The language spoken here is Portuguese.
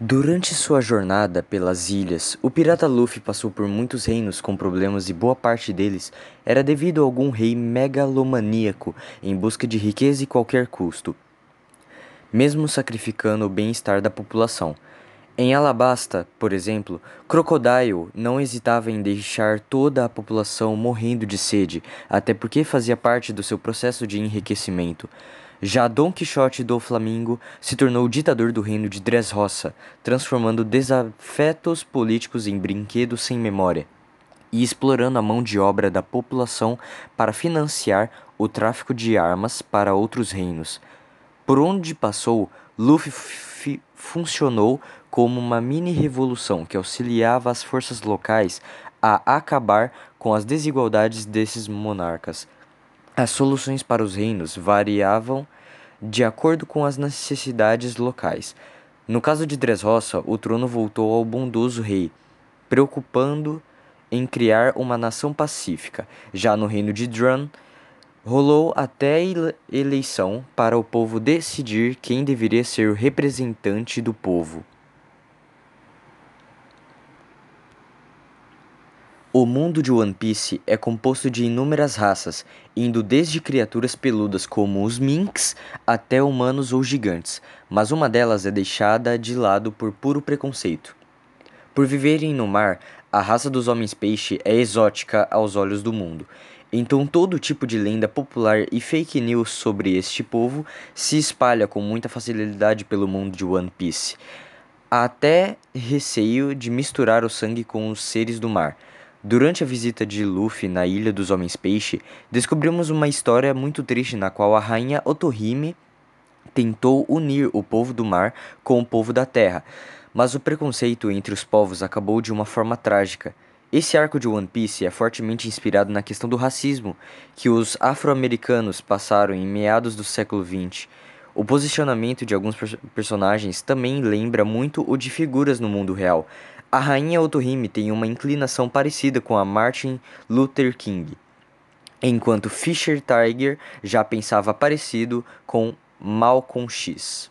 Durante sua jornada pelas ilhas, o pirata Luffy passou por muitos reinos com problemas e boa parte deles era devido a algum rei megalomaníaco em busca de riqueza e qualquer custo, mesmo sacrificando o bem-estar da população. Em Alabasta, por exemplo, Crocodile não hesitava em deixar toda a população morrendo de sede, até porque fazia parte do seu processo de enriquecimento. Já Dom Quixote do Flamingo se tornou o ditador do reino de Dressrosa, transformando desafetos políticos em brinquedos sem memória e explorando a mão de obra da população para financiar o tráfico de armas para outros reinos. Por onde passou, Luffy funcionou como uma mini-revolução que auxiliava as forças locais a acabar com as desigualdades desses monarcas. As soluções para os reinos variavam de acordo com as necessidades locais. No caso de Dressrosa, o trono voltou ao bondoso rei, preocupando em criar uma nação pacífica. Já no reino de Drum, rolou até eleição para o povo decidir quem deveria ser o representante do povo. O mundo de One Piece é composto de inúmeras raças, indo desde criaturas peludas como os Minks até humanos ou gigantes, mas uma delas é deixada de lado por puro preconceito. Por viverem no mar, a raça dos homens-peixe é exótica aos olhos do mundo. Então todo tipo de lenda popular e fake news sobre este povo se espalha com muita facilidade pelo mundo de One Piece. Há até receio de misturar o sangue com os seres do mar Durante a visita de Luffy na Ilha dos Homens Peixe, descobrimos uma história muito triste na qual a rainha Otohime tentou unir o povo do mar com o povo da terra, mas o preconceito entre os povos acabou de uma forma trágica. Esse arco de One Piece é fortemente inspirado na questão do racismo que os afro-americanos passaram em meados do século XX. O posicionamento de alguns personagens também lembra muito o de figuras no mundo real, a rainha Otohime tem uma inclinação parecida com a Martin Luther King, enquanto Fischer Tiger já pensava parecido com Malcolm X.